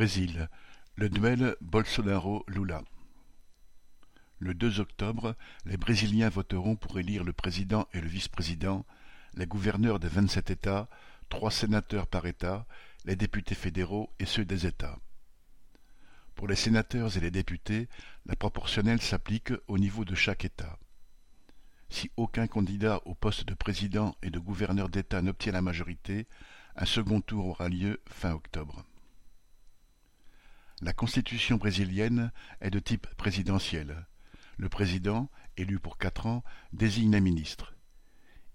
Brésil, le duel Bolsonaro-Lula. Le deux octobre, les Brésiliens voteront pour élire le président et le vice-président, les gouverneurs des vingt-sept États, trois sénateurs par État, les députés fédéraux et ceux des États. Pour les sénateurs et les députés, la proportionnelle s'applique au niveau de chaque État. Si aucun candidat au poste de président et de gouverneur d'État n'obtient la majorité, un second tour aura lieu fin octobre. La constitution brésilienne est de type présidentiel. Le président, élu pour quatre ans, désigne un ministre.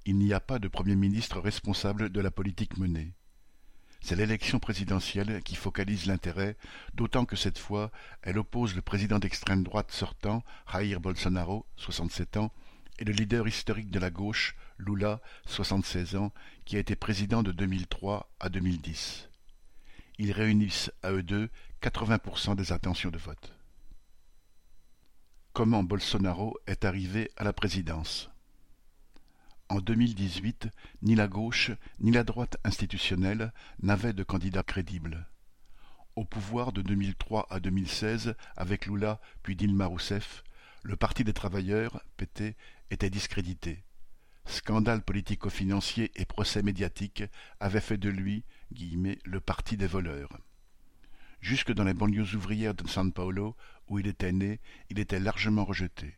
Il n'y a pas de premier ministre responsable de la politique menée. C'est l'élection présidentielle qui focalise l'intérêt, d'autant que cette fois, elle oppose le président d'extrême droite sortant, Jair Bolsonaro, 67 ans, et le leader historique de la gauche, Lula, 76 ans, qui a été président de 2003 à 2010. Ils réunissent à eux deux 80% des intentions de vote. Comment Bolsonaro est arrivé à la présidence? En 2018, ni la gauche ni la droite institutionnelle n'avaient de candidat crédible. Au pouvoir de 2003 à 2016, avec Lula puis Dilma Rousseff, le Parti des travailleurs, PT, était discrédité. Scandale politico-financier et procès médiatique avaient fait de lui le parti des voleurs. Jusque dans les banlieues ouvrières de San Paulo, où il était né, il était largement rejeté.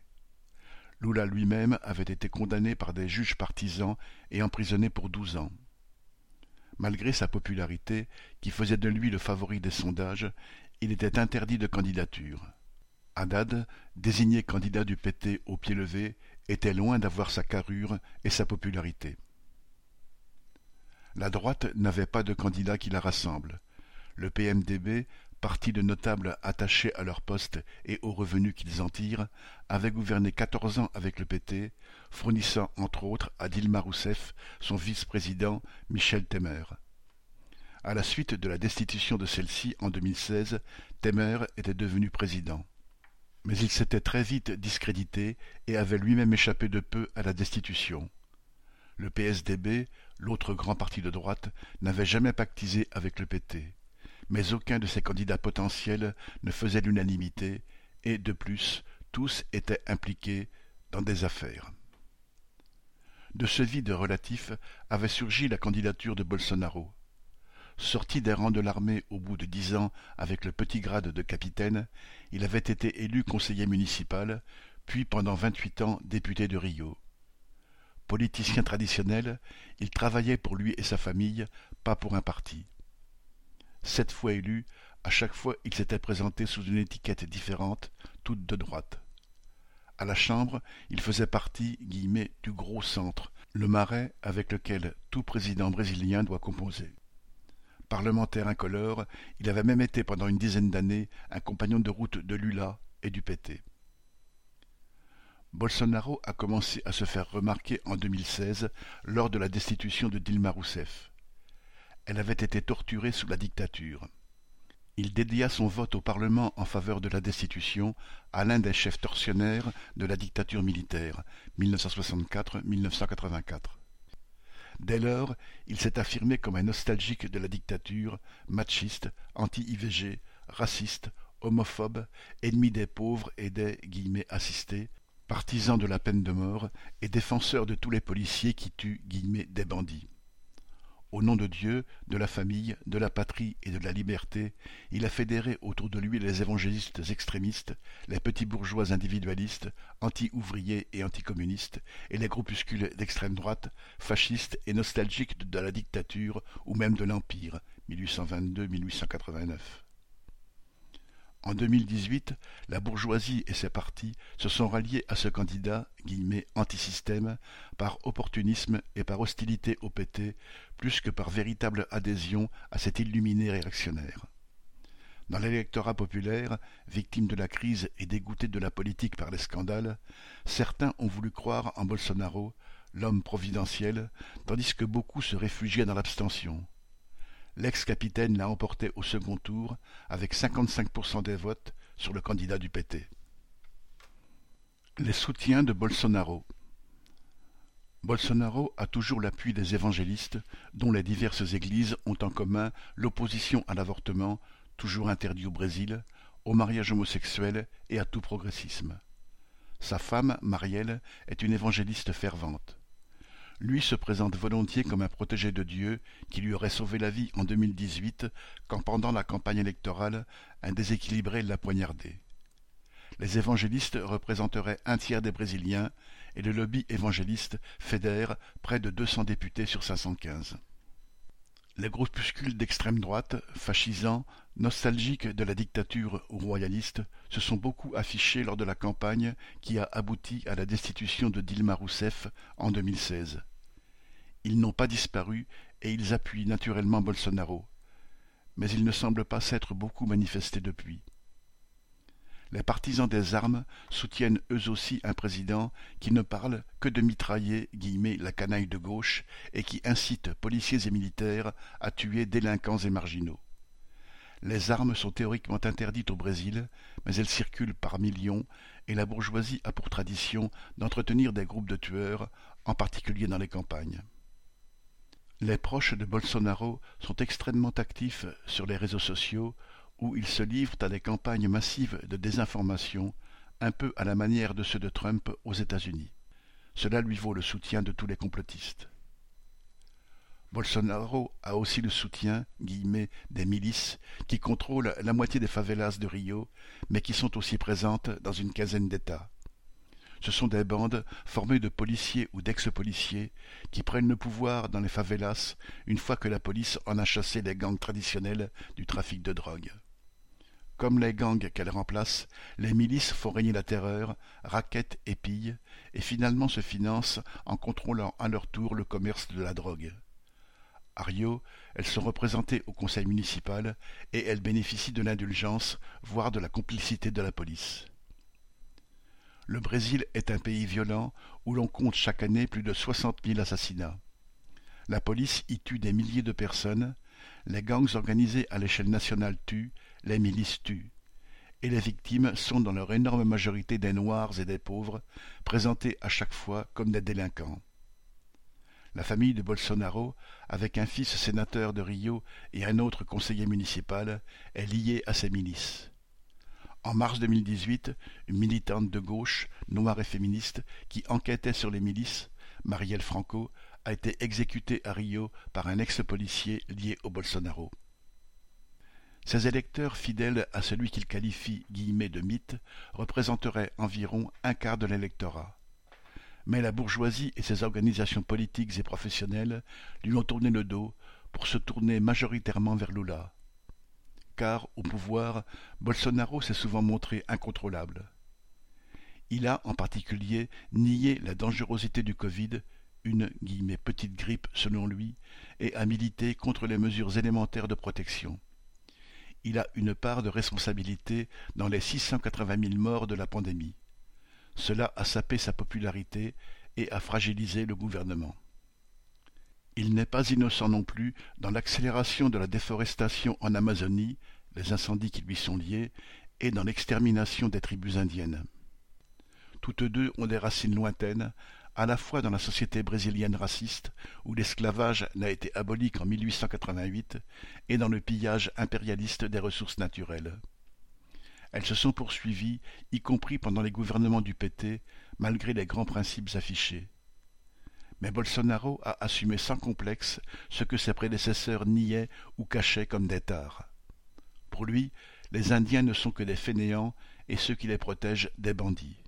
Lula lui-même avait été condamné par des juges partisans et emprisonné pour douze ans. Malgré sa popularité, qui faisait de lui le favori des sondages, il était interdit de candidature. Haddad, désigné candidat du PT au pied levé, était loin d'avoir sa carrure et sa popularité. La droite n'avait pas de candidat qui la rassemble. Le PMDB, parti de notables attachés à leur poste et aux revenus qu'ils en tirent, avait gouverné quatorze ans avec le PT, fournissant entre autres à Dilma Rousseff son vice-président Michel Temer. À la suite de la destitution de celle-ci en 2016, Temer était devenu président. Mais il s'était très vite discrédité et avait lui-même échappé de peu à la destitution. Le PSDB, l'autre grand parti de droite, n'avait jamais pactisé avec le PT mais aucun de ses candidats potentiels ne faisait l'unanimité, et, de plus, tous étaient impliqués dans des affaires. De ce vide relatif avait surgi la candidature de Bolsonaro. Sorti des rangs de l'armée au bout de dix ans avec le petit grade de capitaine, il avait été élu conseiller municipal, puis pendant vingt-huit ans député de Rio. Politicien traditionnel, il travaillait pour lui et sa famille, pas pour un parti. Sept fois élu, à chaque fois il s'était présenté sous une étiquette différente, toute de droite. À la Chambre, il faisait partie du gros centre, le marais avec lequel tout président brésilien doit composer. Parlementaire incolore, il avait même été pendant une dizaine d'années un compagnon de route de Lula et du PT. Bolsonaro a commencé à se faire remarquer en 2016 lors de la destitution de Dilma Rousseff. Elle avait été torturée sous la dictature. Il dédia son vote au Parlement en faveur de la destitution à l'un des chefs tortionnaires de la dictature militaire, 1964-1984. Dès lors, il s'est affirmé comme un nostalgique de la dictature, machiste, anti-IVG, raciste, homophobe, ennemi des pauvres et des guillemets, assistés, partisan de la peine de mort et défenseur de tous les policiers qui tuent des bandits. Au nom de Dieu, de la famille, de la patrie et de la liberté, il a fédéré autour de lui les évangélistes extrémistes, les petits bourgeois individualistes, anti-ouvriers et anticommunistes, et les groupuscules d'extrême droite, fascistes et nostalgiques de la dictature ou même de l'Empire, 1822-1889. En 2018, la bourgeoisie et ses partis se sont ralliés à ce candidat « anti-système » par opportunisme et par hostilité au PT, plus que par véritable adhésion à cet illuminé réactionnaire. Dans l'électorat populaire, victime de la crise et dégoûté de la politique par les scandales, certains ont voulu croire en Bolsonaro, l'homme providentiel, tandis que beaucoup se réfugiaient dans l'abstention. L'ex-capitaine l'a emporté au second tour avec 55% des votes sur le candidat du PT. Les soutiens de Bolsonaro Bolsonaro a toujours l'appui des évangélistes, dont les diverses églises ont en commun l'opposition à l'avortement, toujours interdit au Brésil, au mariage homosexuel et à tout progressisme. Sa femme, Marielle, est une évangéliste fervente. Lui se présente volontiers comme un protégé de Dieu qui lui aurait sauvé la vie en 2018 quand pendant la campagne électorale un déséquilibré l'a poignardé. Les évangélistes représenteraient un tiers des Brésiliens et le lobby évangéliste fédère près de 200 députés sur 515. Les groupuscules d'extrême droite, fascisants, nostalgiques de la dictature royaliste, se sont beaucoup affichés lors de la campagne qui a abouti à la destitution de Dilma Rousseff en 2016. Ils n'ont pas disparu et ils appuient naturellement Bolsonaro. Mais ils ne semblent pas s'être beaucoup manifestés depuis. Les partisans des armes soutiennent eux aussi un président qui ne parle que de mitrailler la canaille de gauche et qui incite policiers et militaires à tuer délinquants et marginaux. Les armes sont théoriquement interdites au Brésil, mais elles circulent par millions et la bourgeoisie a pour tradition d'entretenir des groupes de tueurs, en particulier dans les campagnes. Les proches de Bolsonaro sont extrêmement actifs sur les réseaux sociaux où ils se livrent à des campagnes massives de désinformation, un peu à la manière de ceux de Trump aux États-Unis. Cela lui vaut le soutien de tous les complotistes. Bolsonaro a aussi le soutien des milices qui contrôlent la moitié des favelas de Rio, mais qui sont aussi présentes dans une quinzaine d'États. Ce sont des bandes formées de policiers ou d'ex-policiers qui prennent le pouvoir dans les favelas une fois que la police en a chassé les gangs traditionnels du trafic de drogue. Comme les gangs qu'elles remplacent, les milices font régner la terreur, raquettent et pillent, et finalement se financent en contrôlant à leur tour le commerce de la drogue. Elles sont représentées au conseil municipal et elles bénéficient de l'indulgence, voire de la complicité de la police. Le Brésil est un pays violent où l'on compte chaque année plus de soixante mille assassinats. La police y tue des milliers de personnes, les gangs organisés à l'échelle nationale tuent, les milices tuent. Et les victimes sont dans leur énorme majorité des Noirs et des pauvres, présentés à chaque fois comme des délinquants. La famille de Bolsonaro, avec un fils sénateur de Rio et un autre conseiller municipal, est liée à ces milices. En mars 2018, une militante de gauche, noire et féministe, qui enquêtait sur les milices, Marielle Franco, a été exécutée à Rio par un ex-policier lié au Bolsonaro. Ses électeurs fidèles à celui qu'il qualifie de mythe représenteraient environ un quart de l'électorat. Mais la bourgeoisie et ses organisations politiques et professionnelles lui ont tourné le dos pour se tourner majoritairement vers Lula. Car, au pouvoir, Bolsonaro s'est souvent montré incontrôlable. Il a, en particulier, nié la dangerosité du Covid, une petite grippe selon lui, et a milité contre les mesures élémentaires de protection il a une part de responsabilité dans les 680 000 morts de la pandémie. Cela a sapé sa popularité et a fragilisé le gouvernement. Il n'est pas innocent non plus dans l'accélération de la déforestation en Amazonie, les incendies qui lui sont liés, et dans l'extermination des tribus indiennes. Toutes deux ont des racines lointaines, à la fois dans la société brésilienne raciste, où l'esclavage n'a été aboli qu'en 1888, et dans le pillage impérialiste des ressources naturelles. Elles se sont poursuivies, y compris pendant les gouvernements du PT, malgré les grands principes affichés. Mais Bolsonaro a assumé sans complexe ce que ses prédécesseurs niaient ou cachaient comme des tares. Pour lui, les Indiens ne sont que des fainéants et ceux qui les protègent des bandits.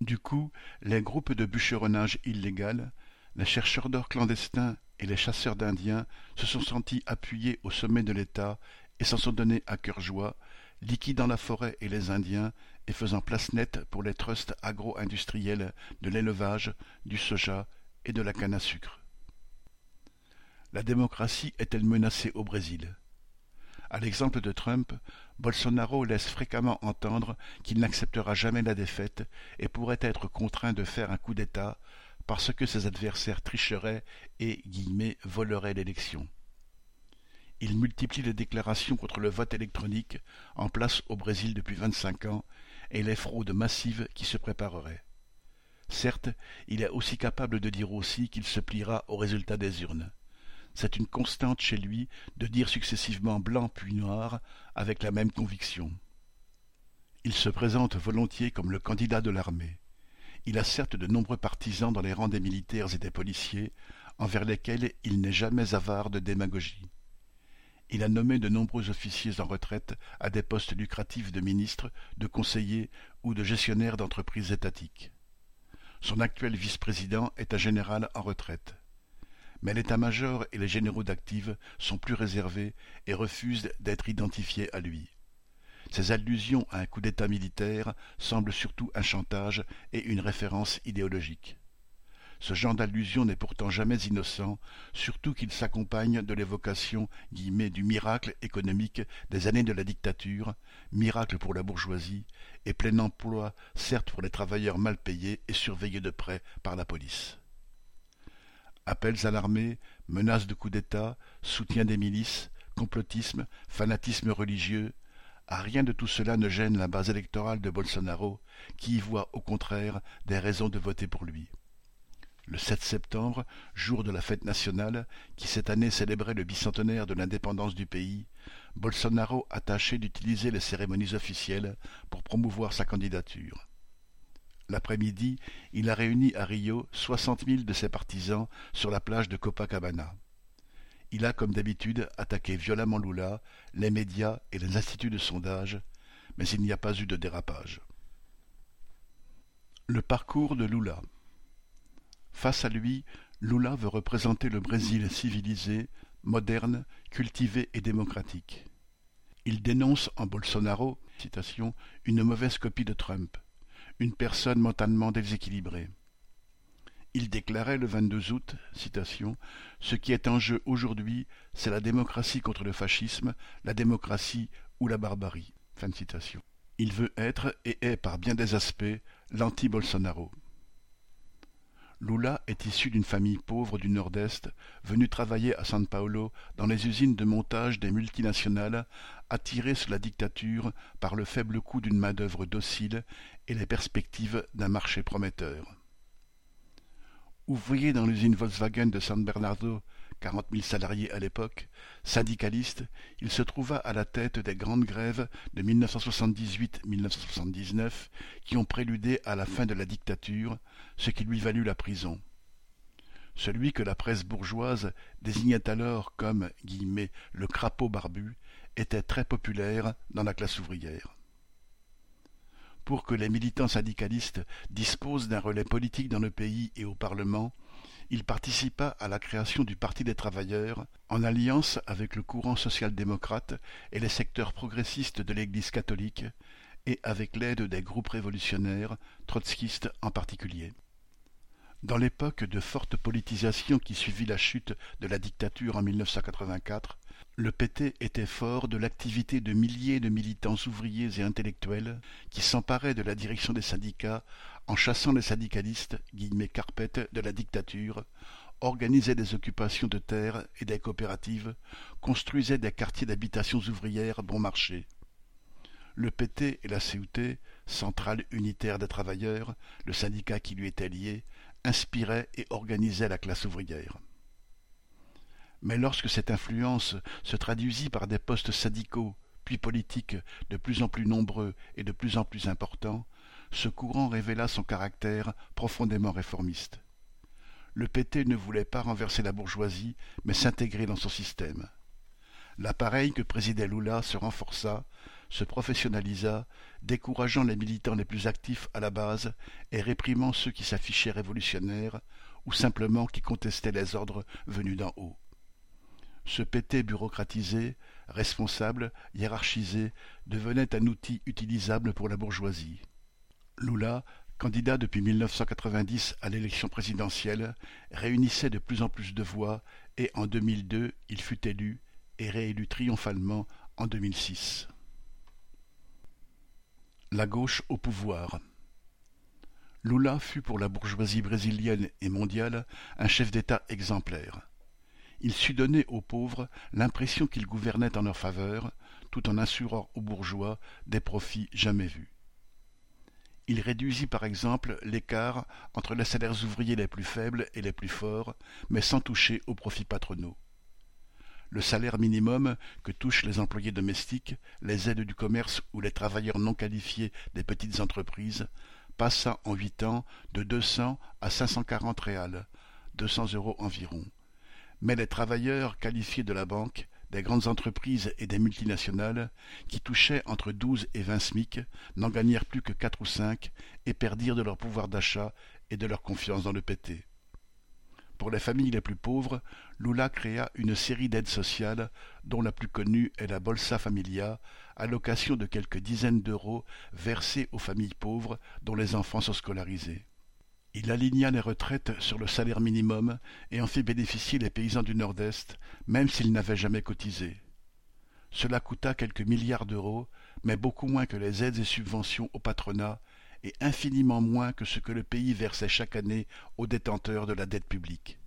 Du coup, les groupes de bûcheronnage illégal, les chercheurs d'or clandestins et les chasseurs d'indiens se sont sentis appuyés au sommet de l'État et s'en sont donnés à cœur joie, liquidant la forêt et les Indiens et faisant place nette pour les trusts agro-industriels de l'élevage, du soja et de la canne à sucre. La démocratie est-elle menacée au Brésil? À l'exemple de Trump, Bolsonaro laisse fréquemment entendre qu'il n'acceptera jamais la défaite et pourrait être contraint de faire un coup d'État parce que ses adversaires tricheraient et « voleraient l'élection ». Il multiplie les déclarations contre le vote électronique en place au Brésil depuis vingt-cinq ans et les fraudes massives qui se prépareraient. Certes, il est aussi capable de dire aussi qu'il se pliera au résultat des urnes. C'est une constante chez lui de dire successivement blanc puis noir avec la même conviction. Il se présente volontiers comme le candidat de l'armée. Il a certes de nombreux partisans dans les rangs des militaires et des policiers, envers lesquels il n'est jamais avare de démagogie. Il a nommé de nombreux officiers en retraite à des postes lucratifs de ministres, de conseillers ou de gestionnaires d'entreprises étatiques. Son actuel vice-président est un général en retraite. Mais l'état-major et les généraux d'active sont plus réservés et refusent d'être identifiés à lui. Ces allusions à un coup d'État militaire semblent surtout un chantage et une référence idéologique. Ce genre d'allusion n'est pourtant jamais innocent, surtout qu'il s'accompagne de l'évocation du miracle économique des années de la dictature, miracle pour la bourgeoisie, et plein emploi certes pour les travailleurs mal payés et surveillés de près par la police. Appels à l'armée, menaces de coup d'État, soutien des milices, complotisme, fanatisme religieux, rien de tout cela ne gêne la base électorale de Bolsonaro, qui y voit au contraire des raisons de voter pour lui. Le 7 septembre, jour de la fête nationale, qui cette année célébrait le bicentenaire de l'indépendance du pays, Bolsonaro a tâché d'utiliser les cérémonies officielles pour promouvoir sa candidature. L'après-midi, il a réuni à Rio soixante mille de ses partisans sur la plage de Copacabana. Il a, comme d'habitude, attaqué violemment Lula, les médias et les instituts de sondage, mais il n'y a pas eu de dérapage. Le parcours de Lula Face à lui, Lula veut représenter le Brésil civilisé, moderne, cultivé et démocratique. Il dénonce en Bolsonaro une mauvaise copie de Trump, une personne mentalement déséquilibrée. Il déclarait le 22 août, Ce qui est en jeu aujourd'hui, c'est la démocratie contre le fascisme, la démocratie ou la barbarie. Il veut être et est par bien des aspects l'anti-Bolsonaro. Lula est issu d'une famille pauvre du Nord-Est, venue travailler à San Paulo dans les usines de montage des multinationales, attirée sous la dictature par le faible coût d'une main-d'œuvre docile et les perspectives d'un marché prometteur. Ouvrier dans l'usine Volkswagen de San Bernardo, quarante mille salariés à l'époque, syndicaliste, il se trouva à la tête des grandes grèves de 1978-1979 qui ont préludé à la fin de la dictature, ce qui lui valut la prison. Celui que la presse bourgeoise désignait alors comme le crapaud barbu était très populaire dans la classe ouvrière pour que les militants syndicalistes disposent d'un relais politique dans le pays et au Parlement, il participa à la création du Parti des travailleurs, en alliance avec le courant social-démocrate et les secteurs progressistes de l'Église catholique, et avec l'aide des groupes révolutionnaires, trotskistes en particulier. Dans l'époque de forte politisation qui suivit la chute de la dictature en 1984, le PT était fort de l'activité de milliers de militants ouvriers et intellectuels qui s'emparaient de la direction des syndicats en chassant les syndicalistes guillemets carpettes de la dictature, organisaient des occupations de terres et des coopératives, construisaient des quartiers d'habitations ouvrières bon marché. Le PT et la CUT, Centrale unitaire des travailleurs, le syndicat qui lui était lié, inspiraient et organisaient la classe ouvrière. Mais lorsque cette influence se traduisit par des postes syndicaux, puis politiques, de plus en plus nombreux et de plus en plus importants, ce courant révéla son caractère profondément réformiste. Le PT ne voulait pas renverser la bourgeoisie, mais s'intégrer dans son système. L'appareil que présidait Lula se renforça, se professionnalisa, décourageant les militants les plus actifs à la base et réprimant ceux qui s'affichaient révolutionnaires ou simplement qui contestaient les ordres venus d'en haut. Ce PT bureaucratisé, responsable, hiérarchisé, devenait un outil utilisable pour la bourgeoisie. Lula, candidat depuis 1990 à l'élection présidentielle, réunissait de plus en plus de voix et en 2002 il fut élu et réélu triomphalement en 2006. La gauche au pouvoir. Lula fut pour la bourgeoisie brésilienne et mondiale un chef d'État exemplaire il sut donner aux pauvres l'impression qu'il gouvernait en leur faveur, tout en assurant aux bourgeois des profits jamais vus. Il réduisit par exemple l'écart entre les salaires ouvriers les plus faibles et les plus forts, mais sans toucher aux profits patronaux. le salaire minimum que touchent les employés domestiques, les aides du commerce ou les travailleurs non qualifiés des petites entreprises passa en huit ans de deux cents à cinq cent quarante réals, deux cents euros environ. Mais les travailleurs qualifiés de la banque, des grandes entreprises et des multinationales, qui touchaient entre douze et vingt SMIC, n'en gagnèrent plus que quatre ou cinq et perdirent de leur pouvoir d'achat et de leur confiance dans le PT. Pour les familles les plus pauvres, Lula créa une série d'aides sociales, dont la plus connue est la Bolsa Familia, allocation de quelques dizaines d'euros versée aux familles pauvres dont les enfants sont scolarisés. Il aligna les retraites sur le salaire minimum et en fit bénéficier les paysans du Nord-Est, même s'ils n'avaient jamais cotisé. Cela coûta quelques milliards d'euros, mais beaucoup moins que les aides et subventions au patronat et infiniment moins que ce que le pays versait chaque année aux détenteurs de la dette publique.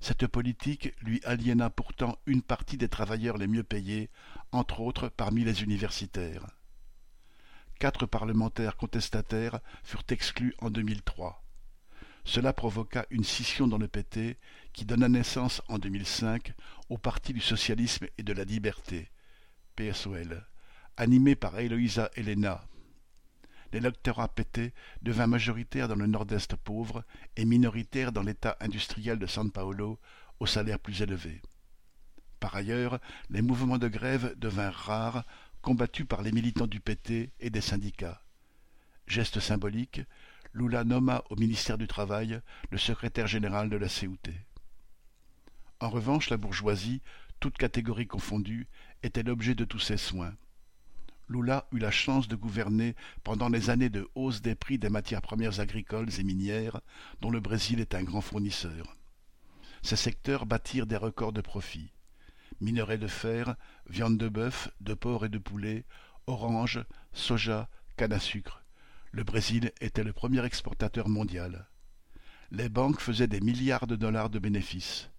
Cette politique lui aliéna pourtant une partie des travailleurs les mieux payés, entre autres parmi les universitaires. Quatre parlementaires contestataires furent exclus en 2003. Cela provoqua une scission dans le PT qui donna naissance en 2005 au Parti du socialisme et de la liberté, PSOL, animé par Eloïsa Helena, l'électorat pété devint majoritaire dans le nord-est pauvre et minoritaire dans l'état industriel de San Paolo, au salaire plus élevé. Par ailleurs, les mouvements de grève devinrent rares, combattus par les militants du PT et des syndicats. Geste symbolique, Lula nomma au ministère du Travail le secrétaire général de la CUT. En revanche, la bourgeoisie, toute catégorie confondue, était l'objet de tous ses soins. Lula eut la chance de gouverner pendant les années de hausse des prix des matières premières agricoles et minières, dont le Brésil est un grand fournisseur. Ces secteurs bâtirent des records de profit. Minerais de fer, viande de bœuf, de porc et de poulet, oranges, soja, canne à sucre. Le Brésil était le premier exportateur mondial. Les banques faisaient des milliards de dollars de bénéfices.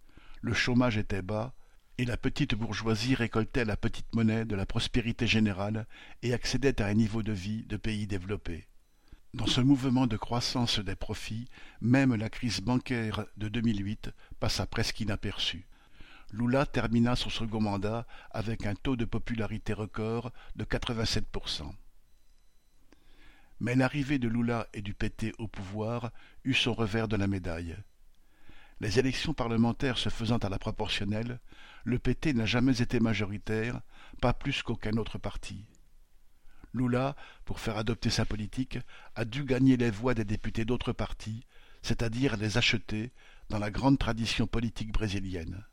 Le chômage était bas, et la petite bourgeoisie récoltait la petite monnaie de la prospérité générale et accédait à un niveau de vie de pays développés. Dans ce mouvement de croissance des profits, même la crise bancaire de 2008 passa presque inaperçue. Lula termina son second mandat avec un taux de popularité record de 87%. Mais l'arrivée de Lula et du PT au pouvoir eut son revers de la médaille. Les élections parlementaires se faisant à la proportionnelle, le PT n'a jamais été majoritaire, pas plus qu'aucun autre parti. Lula, pour faire adopter sa politique, a dû gagner les voix des députés d'autres partis, c'est-à-dire les acheter, dans la grande tradition politique brésilienne.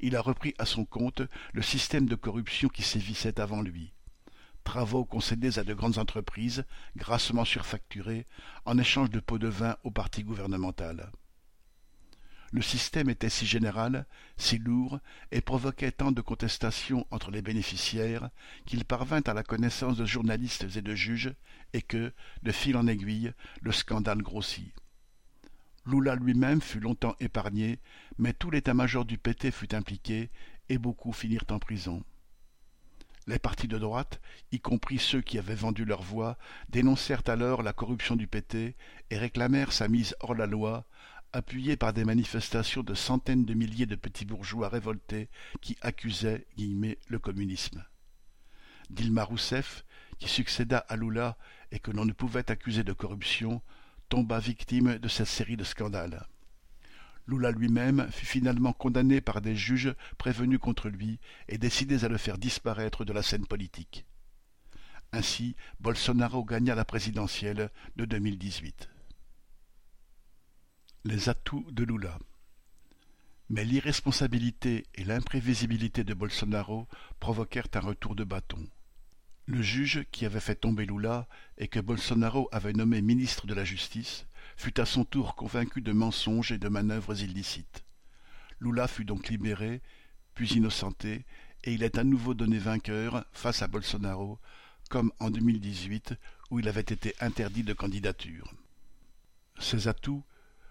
Il a repris à son compte le système de corruption qui sévissait avant lui. Travaux concédés à de grandes entreprises, grassement surfacturés, en échange de pots de vin au parti gouvernemental le système était si général, si lourd, et provoquait tant de contestations entre les bénéficiaires, qu'il parvint à la connaissance de journalistes et de juges, et que, de fil en aiguille, le scandale grossit. Lula lui-même fut longtemps épargné, mais tout l'état-major du PT fut impliqué, et beaucoup finirent en prison. Les partis de droite, y compris ceux qui avaient vendu leur voix, dénoncèrent alors la corruption du PT et réclamèrent sa mise hors la loi, appuyé par des manifestations de centaines de milliers de petits bourgeois révoltés qui accusaient le communisme. Dilma Rousseff, qui succéda à Lula et que l'on ne pouvait accuser de corruption, tomba victime de cette série de scandales. Lula lui-même fut finalement condamné par des juges prévenus contre lui et décidés à le faire disparaître de la scène politique. Ainsi, Bolsonaro gagna la présidentielle de 2018. Les atouts de Lula. Mais l'irresponsabilité et l'imprévisibilité de Bolsonaro provoquèrent un retour de bâton. Le juge qui avait fait tomber Lula et que Bolsonaro avait nommé ministre de la Justice fut à son tour convaincu de mensonges et de manœuvres illicites. Lula fut donc libéré, puis innocenté, et il est à nouveau donné vainqueur face à Bolsonaro, comme en 2018 où il avait été interdit de candidature. Ces atouts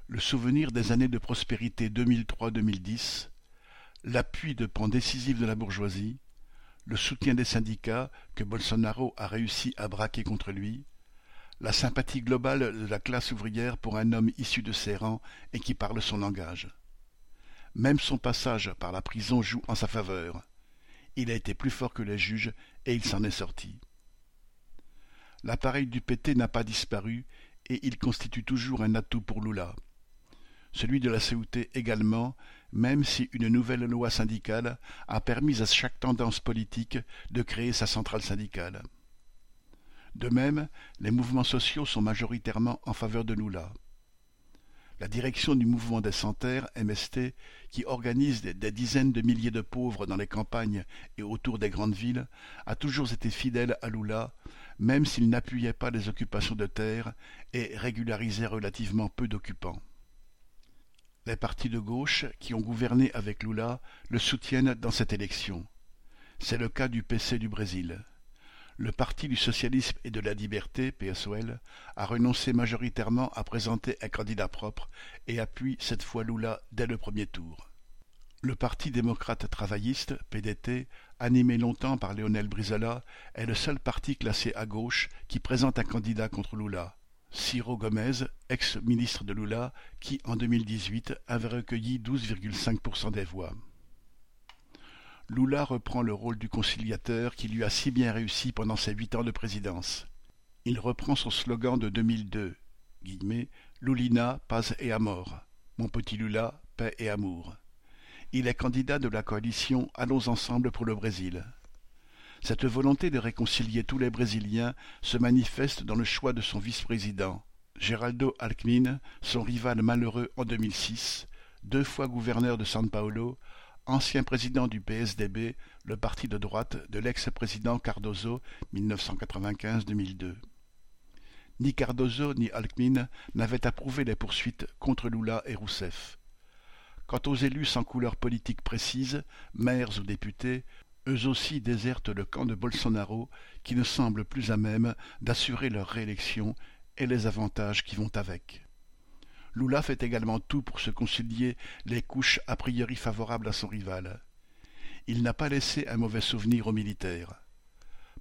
le souvenir des années de prospérité 2003-2010, l'appui de pans décisifs de la bourgeoisie, le soutien des syndicats que Bolsonaro a réussi à braquer contre lui, la sympathie globale de la classe ouvrière pour un homme issu de ses rangs et qui parle son langage. Même son passage par la prison joue en sa faveur. Il a été plus fort que les juges et il s'en est sorti. L'appareil du PT n'a pas disparu et il constitue toujours un atout pour Lula. Celui de la CUT également, même si une nouvelle loi syndicale a permis à chaque tendance politique de créer sa centrale syndicale. De même, les mouvements sociaux sont majoritairement en faveur de Lula. La direction du mouvement des Santerres, MST, qui organise des, dizaines de milliers de pauvres dans les campagnes et autour des grandes villes, a toujours été fidèle à Lula, même s'il n'appuyait pas les occupations de terre et régularisait relativement peu d'occupants. Les partis de gauche qui ont gouverné avec Lula le soutiennent dans cette élection. C'est le cas du PC du Brésil le Parti du socialisme et de la liberté, PSOL, a renoncé majoritairement à présenter un candidat propre et appuie cette fois Lula dès le premier tour. Le Parti démocrate travailliste, PDT, animé longtemps par Lionel Brizola, est le seul parti classé à gauche qui présente un candidat contre Lula. Ciro Gomez, ex-ministre de Lula, qui en 2018 avait recueilli 12,5% des voix. Lula reprend le rôle du conciliateur qui lui a si bien réussi pendant ses huit ans de présidence. Il reprend son slogan de 2002, guillemets, Lulina, paz et amor. Mon petit Lula, paix et amour. Il est candidat de la coalition Allons ensemble pour le Brésil. Cette volonté de réconcilier tous les Brésiliens se manifeste dans le choix de son vice-président, Geraldo Alckmin, son rival malheureux en 2006, deux fois gouverneur de São Paulo, ancien président du PSDB, le parti de droite de l'ex-président Cardozo 1995-2002. Ni Cardozo ni Alckmin n'avaient approuvé les poursuites contre Lula et Rousseff. Quant aux élus sans couleur politique précise, maires ou députés, eux aussi désertent le camp de Bolsonaro qui ne semble plus à même d'assurer leur réélection et les avantages qui vont avec. Lula fait également tout pour se concilier les couches a priori favorables à son rival. Il n'a pas laissé un mauvais souvenir aux militaires.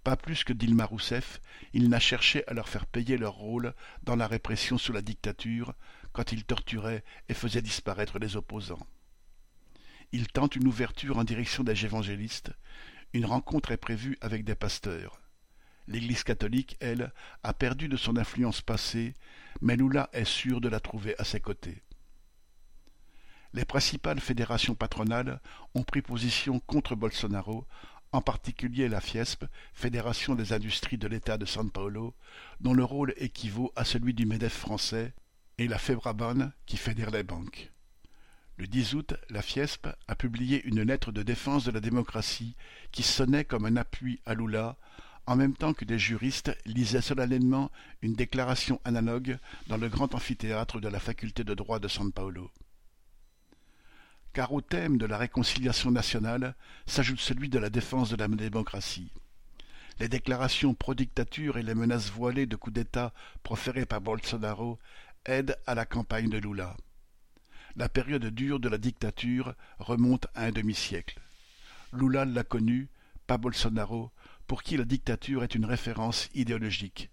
Pas plus que Dilma Rousseff, il n'a cherché à leur faire payer leur rôle dans la répression sous la dictature, quand il torturait et faisait disparaître les opposants. Il tente une ouverture en direction des évangélistes, une rencontre est prévue avec des pasteurs. L'Église catholique, elle, a perdu de son influence passée, mais Lula est sûr de la trouver à ses côtés. Les principales fédérations patronales ont pris position contre Bolsonaro, en particulier la FIESP, Fédération des industries de l'État de São Paulo, dont le rôle équivaut à celui du MEDEF français, et la FEBRABAN, qui fédère les banques. Le 10 août, la FIESP a publié une lettre de défense de la démocratie qui sonnait comme un appui à Lula en même temps que des juristes lisaient solennellement une déclaration analogue dans le grand amphithéâtre de la faculté de droit de San Paolo. Car au thème de la réconciliation nationale s'ajoute celui de la défense de la démocratie. Les déclarations pro-dictature et les menaces voilées de coup d'État proférées par Bolsonaro aident à la campagne de Lula. La période dure de la dictature remonte à un demi-siècle. Lula l'a connue, pas Bolsonaro, pour qui la dictature est une référence idéologique,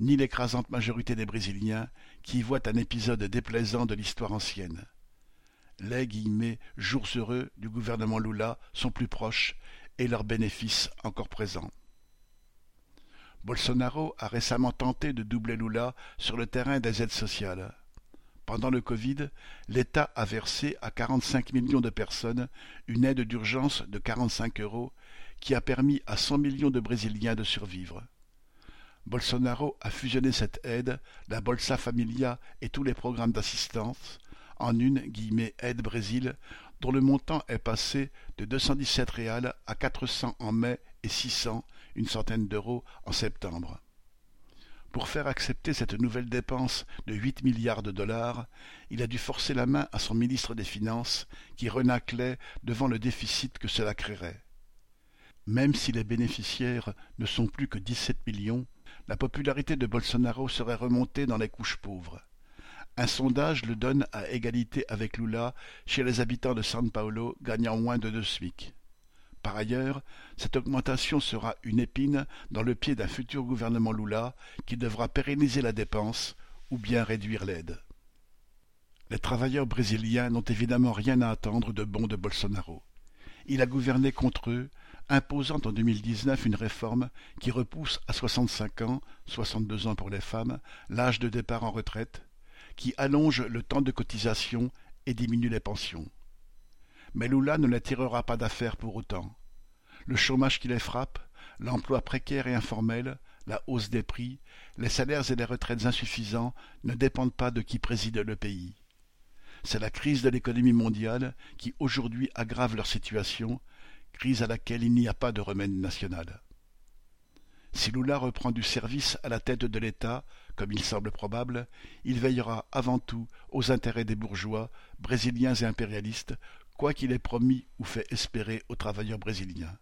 ni l'écrasante majorité des Brésiliens qui y voient un épisode déplaisant de l'histoire ancienne. Les guillemets jours heureux du gouvernement Lula sont plus proches et leurs bénéfices encore présents. Bolsonaro a récemment tenté de doubler Lula sur le terrain des aides sociales. Pendant le Covid, l'État a versé à 45 millions de personnes une aide d'urgence de 45 euros qui a permis à 100 millions de Brésiliens de survivre. Bolsonaro a fusionné cette aide, la Bolsa Familia et tous les programmes d'assistance, en une guillemets, aide Brésil, dont le montant est passé de 217 réals à 400 en mai et 600, une centaine d'euros, en septembre. Pour faire accepter cette nouvelle dépense de 8 milliards de dollars, il a dû forcer la main à son ministre des Finances, qui renaclait devant le déficit que cela créerait. Même si les bénéficiaires ne sont plus que dix-sept millions, la popularité de Bolsonaro serait remontée dans les couches pauvres. Un sondage le donne à égalité avec Lula chez les habitants de San Paulo gagnant moins de deux SMIC. Par ailleurs, cette augmentation sera une épine dans le pied d'un futur gouvernement Lula qui devra pérenniser la dépense ou bien réduire l'aide. Les travailleurs brésiliens n'ont évidemment rien à attendre de bon de Bolsonaro. Il a gouverné contre eux, imposant en 2019 une réforme qui repousse à 65 ans, 62 ans pour les femmes, l'âge de départ en retraite, qui allonge le temps de cotisation et diminue les pensions. Mais Lula ne les tirera pas d'affaire pour autant. Le chômage qui les frappe, l'emploi précaire et informel, la hausse des prix, les salaires et les retraites insuffisants ne dépendent pas de qui préside le pays. C'est la crise de l'économie mondiale qui aujourd'hui aggrave leur situation, crise à laquelle il n'y a pas de remède national. Si Lula reprend du service à la tête de l'État, comme il semble probable, il veillera avant tout aux intérêts des bourgeois, brésiliens et impérialistes, quoi qu'il ait promis ou fait espérer aux travailleurs brésiliens.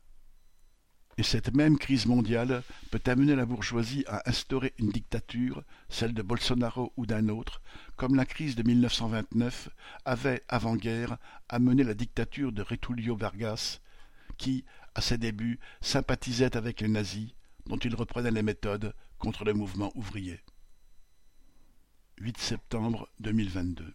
Et cette même crise mondiale peut amener la bourgeoisie à instaurer une dictature, celle de Bolsonaro ou d'un autre, comme la crise de 1929 avait, avant-guerre, amené la dictature de Getúlio Vargas, qui, à ses débuts, sympathisait avec les nazis, dont il reprenait les méthodes contre le mouvement ouvrier. 8 septembre 2022